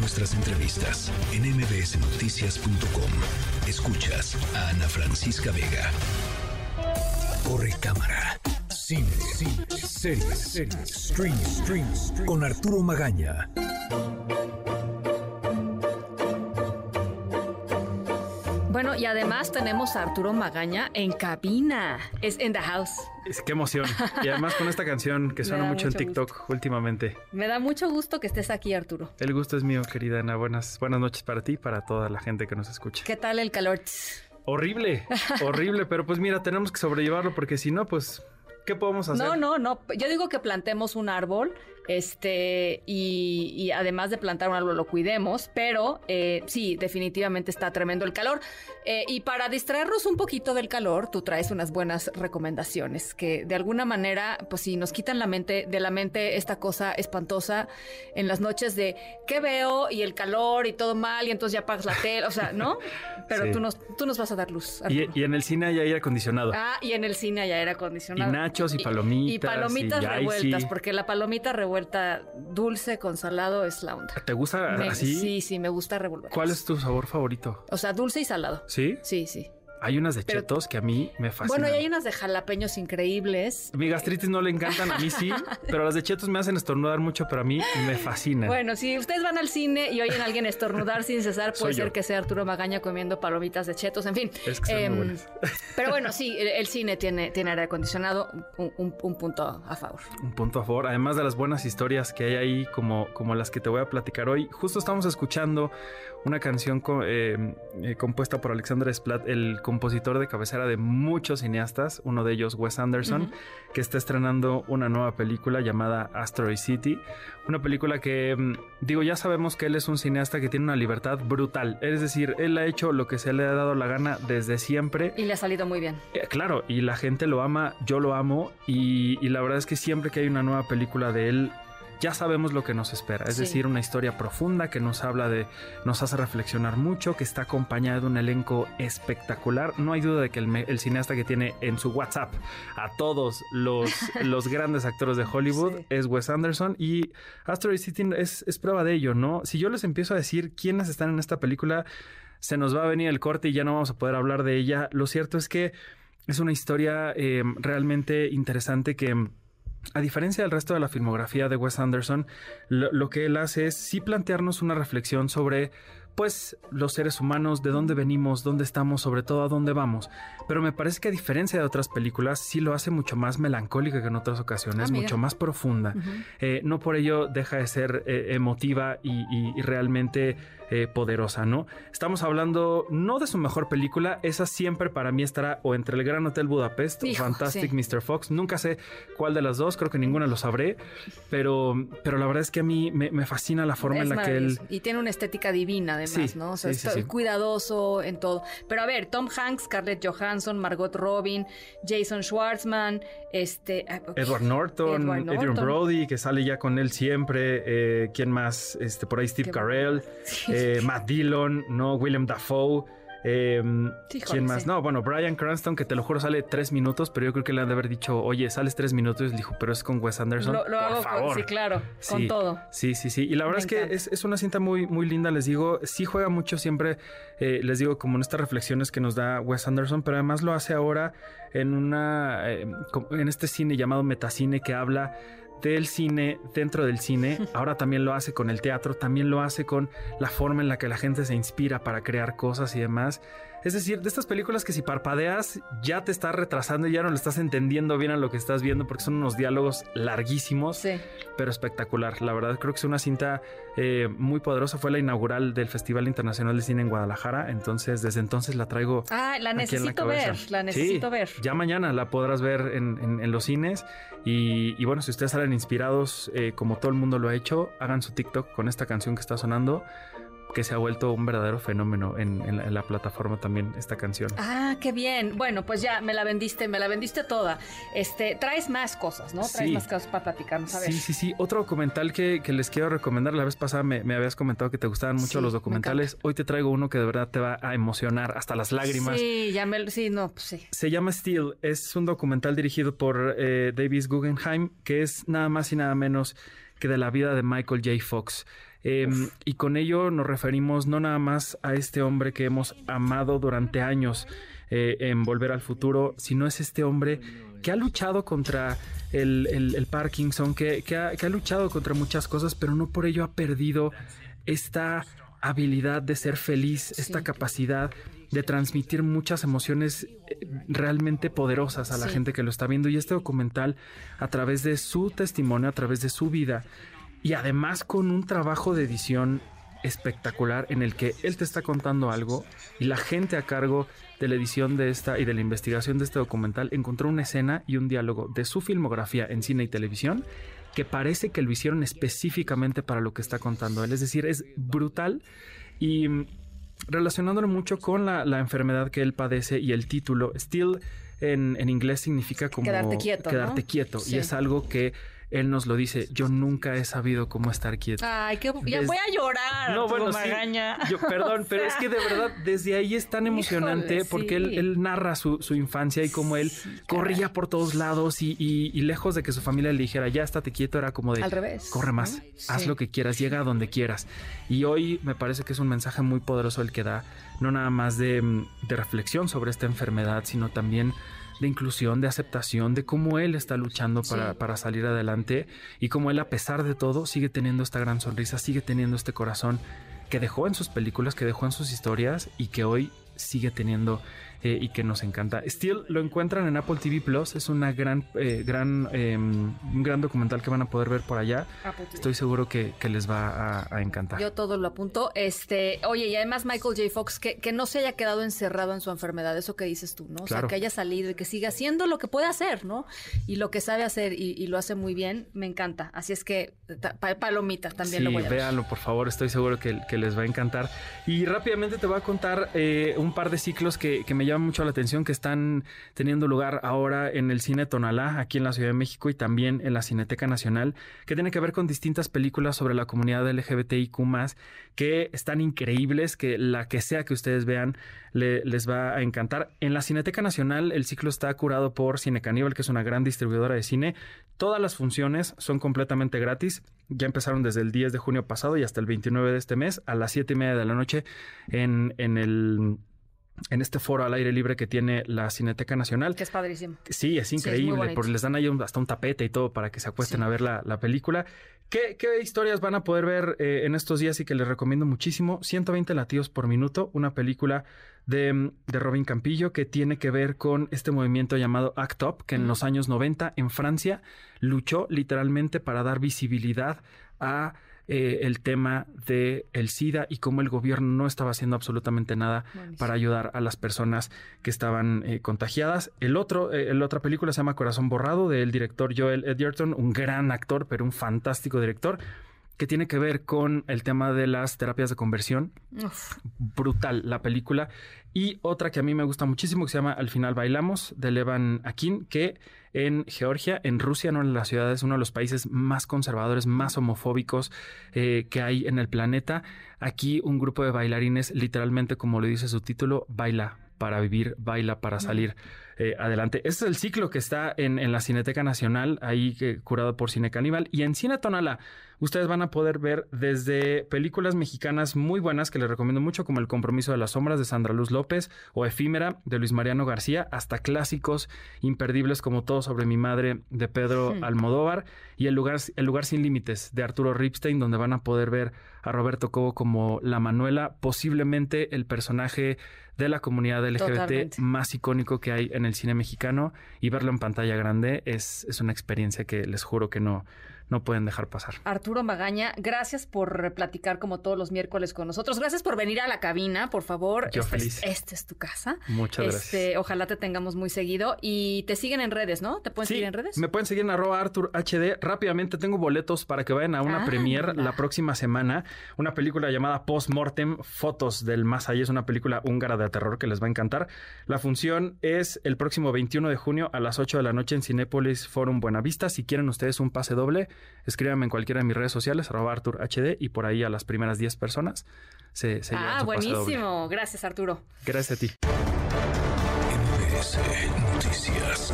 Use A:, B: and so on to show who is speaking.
A: nuestras entrevistas en mbsnoticias.com. Escuchas a Ana Francisca Vega. Corre cámara. Cine, cine, series, series, stream, stream, stream. Con Arturo Magaña.
B: Bueno, y además tenemos a Arturo Magaña en cabina. Es in the house.
C: Es, qué emoción. Y además con esta canción que suena mucho en TikTok últimamente.
B: Me da mucho gusto que estés aquí, Arturo.
C: El gusto es mío, querida Ana. Buenas, buenas noches para ti y para toda la gente que nos escucha.
B: ¿Qué tal el calor?
C: Horrible, horrible, pero pues mira, tenemos que sobrellevarlo porque si no, pues, ¿qué podemos hacer?
B: No, no, no. Yo digo que plantemos un árbol, este, y, y además de plantar un árbol lo cuidemos, pero eh, sí, definitivamente está tremendo el calor. Eh, y para distraernos un poquito del calor, tú traes unas buenas recomendaciones que de alguna manera, pues sí, nos quitan la mente, de la mente esta cosa espantosa en las noches de qué veo y el calor y todo mal y entonces ya apagas la tele, o sea, ¿no? Pero
C: Sí.
B: tú, nos, tú nos vas a dar luz.
C: Y, y en el cine hay aire acondicionado.
B: Ah, y en el cine ya era
C: y
B: acondicionado.
C: nachos y palomitas.
B: Y palomitas
C: y
B: revueltas,
C: icy.
B: porque la palomita revuelta dulce con salado es la onda.
C: ¿Te gusta
B: Me-
C: así?
B: Sí, sí, me gusta revolver.
C: ¿Cuál es tu sabor favorito?
B: O sea, dulce y salado.
C: ¿Sí?
B: Sí, sí.
C: Hay unas de
B: Pero-
C: chetos que a mí me fascinan.
B: Bueno, y hay unas de jalapeños increíbles.
C: Mi gastritis no le encantan, a mí sí, pero las de chetos me hacen estornudar mucho, pero a mí me fascinan.
B: Bueno, si ustedes van al cine y oyen a alguien estornudar sin cesar, puede
C: Soy yo.
B: ser que sea Arturo Magaña comiendo palomitas de chetos, en fin.
C: Es que muy
B: Em,
C: buenas.
B: pero bueno, sí, el, el cine tiene, tiene aire acondicionado, un, un- un punto a favor.
C: Un punto a favor, además de las buenas historias que hay ahí, como, como las que te voy a platicar hoy. Justo estamos escuchando una canción co- eh, eh, compuesta por Alexander Splat, el compositor de cabecera de muchos cineastas, uno de ellos Wes Anderson, que está estrenando una nueva película llamada Asteroid City. Una película que, mm, digo, ya sabemos que él es un cineasta que tiene una libertad brutal. Es decir, él ha hecho lo que se le ha dado la gana desde siempre.
B: Y le ha salido muy bien.
C: Eh, Claro, y la gente lo ama, yo lo amo, y, y la verdad es que siempre que hay una nueva película de él, ya sabemos lo que nos espera. Es
B: Sí.
C: decir, una historia profunda que nos habla de, nos hace reflexionar mucho, que está acompañada de un elenco espectacular. No hay duda de que el, cineasta que tiene en su WhatsApp a todos los, los grandes actores de Hollywood
B: Sí.
C: es Wes Anderson, y Asteroid City es, es prueba de ello, ¿no? Si yo les empiezo a decir quiénes están en esta película, se nos va a venir el corte y ya no vamos a poder hablar de ella. Lo cierto es que es una historia eh, realmente interesante que... A diferencia del resto de la filmografía de Wes Anderson, lo, que él hace es sí plantearnos una reflexión sobre, pues, los seres humanos, de dónde venimos, dónde estamos, sobre todo a dónde vamos. Pero me parece que a diferencia de otras películas, sí lo hace mucho más melancólica que en otras ocasiones,
B: Ah,
C: mucho más profunda. Eh, no por ello deja de ser eh, emotiva y, y- y realmente eh, poderosa, ¿no? Estamos hablando no de su mejor película, esa siempre para mí estará o entre El Gran Hotel Budapest
B: Hijo,
C: o Fantastic
B: sí.
C: Mr. Fox, nunca sé cuál de las dos, creo que ninguna lo sabré, pero, pero la verdad es que a mí me, me fascina la forma
B: Es
C: en la que él...
B: Y tiene una estética divina, además,
C: Sí,
B: ¿no? O sea,
C: sí, sí,
B: está
C: sí.
B: cuidadoso en todo. Pero a ver, Tom Hanks, Scarlett Johansson, Margot Robin, Jason Schwartzman, este. ah,
C: Edward Norton,
B: Edward
C: Adrian. Brody, que sale ya con él siempre. eh, ¿Quién más? Este, por ahí Steve Carell, eh, Matt Dillon, ¿no? William Dafoe. Eh,
B: Híjole,
C: ¿Quién más?
B: sí.
C: No, bueno, Brian Cranston, que te lo juro sale tres minutos, pero yo creo que le han de haber dicho, oye, sales tres minutos. Y le dijo, pero es con Wes Anderson.
B: Lo, lo
C: por
B: hago con-
C: favor.
B: sí, claro, con todo.
C: Sí, sí, sí. Y la verdad
B: Me
C: es que es, es una cinta muy, muy linda, les digo. Sí juega mucho siempre, eh, les digo, como en estas reflexiones que nos da Wes Anderson, pero además lo hace ahora en una, eh, en este cine llamado metacine que habla del cine dentro del cine. Ahora también lo hace con el teatro, también lo hace con la forma en la que la gente se inspira para crear cosas y demás. Es decir, de estas películas que si parpadeas ya te estás retrasando y ya no le estás entendiendo bien a lo que estás viendo porque son unos diálogos larguísimos
B: Sí.
C: pero espectacular. La verdad, creo que es una cinta eh, muy poderosa. Fue la inaugural del Festival Internacional de Cine en Guadalajara. Entonces, desde entonces la traigo.
B: Ah, la
C: aquí en la
B: necesito ver, la necesito
C: Sí,
B: ver.
C: Ya mañana la podrás ver en, en- en los cines. Y, y bueno, si ustedes salen inspirados, eh, como todo el mundo lo ha hecho, hagan su TikTok con esta canción que está sonando, que se ha vuelto un verdadero fenómeno en, en la, en la plataforma también, esta canción.
B: Ah, qué bien. Bueno, pues ya me la vendiste, me la vendiste toda. Este, traes más cosas, ¿no? Traes
C: Sí.
B: más cosas para platicarnos. A ver.
C: Sí, sí, sí. Otro documental que, que les quiero recomendar. La vez pasada me, me habías comentado que te gustaban mucho
B: Sí,
C: los
B: me
C: documentales. Hoy te traigo uno que de verdad te va a emocionar hasta las lágrimas.
B: Sí, ya me, sí, no, pues sí.
C: Se llama Steel. Es un documental dirigido por eh, Davis Guggenheim, que es nada más y nada menos que de la vida de Michael J. Fox. Em, y con ello nos referimos no nada más a este hombre que hemos amado durante años eh, en Volver al Futuro, sino es este hombre que ha luchado contra el, Parkinson, que, ha, luchado contra muchas cosas, pero no por ello ha perdido esta habilidad de ser feliz, esta capacidad de transmitir muchas emociones realmente poderosas a la gente que lo está viendo. Y este documental, a través de su testimonio, a través de su vida, y además con un trabajo de edición espectacular en el que él te está contando algo y la gente a cargo de la edición de esta y de la investigación de este documental encontró una escena y un diálogo de su filmografía en cine y televisión que parece que lo hicieron específicamente para lo que está contando él. Es decir, es brutal y relacionándolo mucho con la, enfermedad que él padece y el título, still en, inglés significa como
B: quedarte quieto.
C: Quedarte quieto. Y es algo que él nos lo dice, yo nunca he sabido cómo estar quieto.
B: Ay, que ya voy a llorar. No, bueno, sí,
C: yo, perdón, pero es que de verdad desde ahí es tan emocionante porque él, narra su, infancia y cómo él corría por todos lados y, lejos de que su familia le dijera, ya estate quieto, era como de,
B: al revés,
C: corre más, haz lo que quieras, llega a donde quieras. Y hoy me parece que es un mensaje muy poderoso el que da, no nada más de, de reflexión sobre esta enfermedad, sino también de inclusión, de aceptación, de cómo él está luchando para, para, salir adelante y cómo él a pesar de todo sigue teniendo esta gran sonrisa, sigue teniendo este corazón que dejó en sus películas, que dejó en sus historias y que hoy sigue teniendo eh, y que nos encanta. Still lo encuentran en Apple TV Plus, es una gran, eh, gran, em, un gran documental que van a poder ver por allá. Estoy seguro que, les va a, encantar.
B: Yo todo lo apunto. Este, oye, y además Michael J. Fox, que, que no se haya quedado encerrado en su enfermedad, eso que dices tú, ¿no? O sea, que haya salido y que siga haciendo lo que puede hacer, ¿no? Y lo que sabe hacer y, lo hace muy bien, me encanta. Así es que palomita también lo voy a
C: véanlo, por favor, estoy seguro que, les va a encantar. Y rápidamente te voy a contar eh, un par de ciclos que, que me llama mucho la atención que están teniendo lugar ahora en el cine Tonalá, aquí en la Ciudad de México y también en la Cineteca Nacional, que tiene que ver con distintas películas sobre la comunidad LGBTIQ que están increíbles, que la que sea que ustedes vean les va a encantar. En la Cineteca Nacional el ciclo está curado por Cine Caníbal, que es una gran distribuidora de cine. Todas las funciones son completamente gratis. Ya empezaron desde el 10 de junio pasado y hasta el 29 de este mes a las 7 y media de la noche en, en el en este foro al aire libre que tiene la Cineteca Nacional.
B: Que es padrísimo.
C: Sí, es increíble, porque les dan ahí hasta un tapete y todo para que se acuesten a ver la, película. ¿Qué, historias van a poder ver eh, en estos días y que les recomiendo muchísimo? 120 latidos por minuto, una película de, de, Robin Campillo que tiene que ver con este movimiento llamado ACT UP, que en los años 90 en Francia luchó literalmente para dar visibilidad a eh, el tema de el SIDA y cómo el gobierno no estaba haciendo absolutamente nada para ayudar a las personas que estaban eh, contagiadas. El otro, eh, la otra película se llama Corazón Borrado del director Joel Edgerton, un gran actor, pero un fantástico director que tiene que ver con el tema de las terapias de conversión. Brutal la película. Y otra que a mí me gusta muchísimo que se llama Al final bailamos de Levan Akin, que en Georgia, en Rusia, no en la ciudad, es uno de los países más conservadores, más homofóbicos eh, que hay en el planeta. Aquí un grupo de bailarines, literalmente como lo dice su título, baila para vivir, baila para salir. Eh, adelante. Este es el ciclo que está en, la Cineteca Nacional, ahí curado por Cine Caníbal. Y en Cine Tonala, ustedes van a poder ver desde películas mexicanas muy buenas que les recomiendo mucho, como El Compromiso de las Sombras de Sandra Luz López o Efímera de Luis Mariano García, hasta clásicos imperdibles como Todo sobre mi madre de Pedro. Almodóvar y el lugar, el lugar Sin Límites de Arturo Ripstein, donde van a poder ver a Roberto Cobo como la Manuela, posiblemente el personaje de la comunidad LGBT más icónico que hay en el cine mexicano y verlo en pantalla grande es, es una experiencia que les juro que no, no pueden dejar pasar.
B: Arturo Magaña, gracias por platicar como todos los miércoles con nosotros. Gracias por venir a la cabina, por favor.
C: Yo
B: este,
C: feliz.
B: Es, es tu casa.
C: Muchas
B: este,
C: gracias.
B: Ojalá te tengamos muy seguido y te siguen en redes, ¿no? ¿Te pueden seguir en redes?
C: Me pueden seguir en arroba Artur HD. Rápidamente tengo boletos para que vayan a una ah, premier la próxima semana. Una película llamada Post Mortem, Fotos del Más Allá. Es una película húngara de terror que les va a encantar. La función es el próximo 21 de junio a las 8 de la noche en Cinépolis Forum Buenavista. Si quieren ustedes un pase doble, escríbanme en cualquiera de mis redes sociales, arroba Artur HD, y por ahí a las primeras 10 personas se, se
B: Ah, buenísimo. Gracias, Arturo.
C: Gracias a ti.
A: Noticias.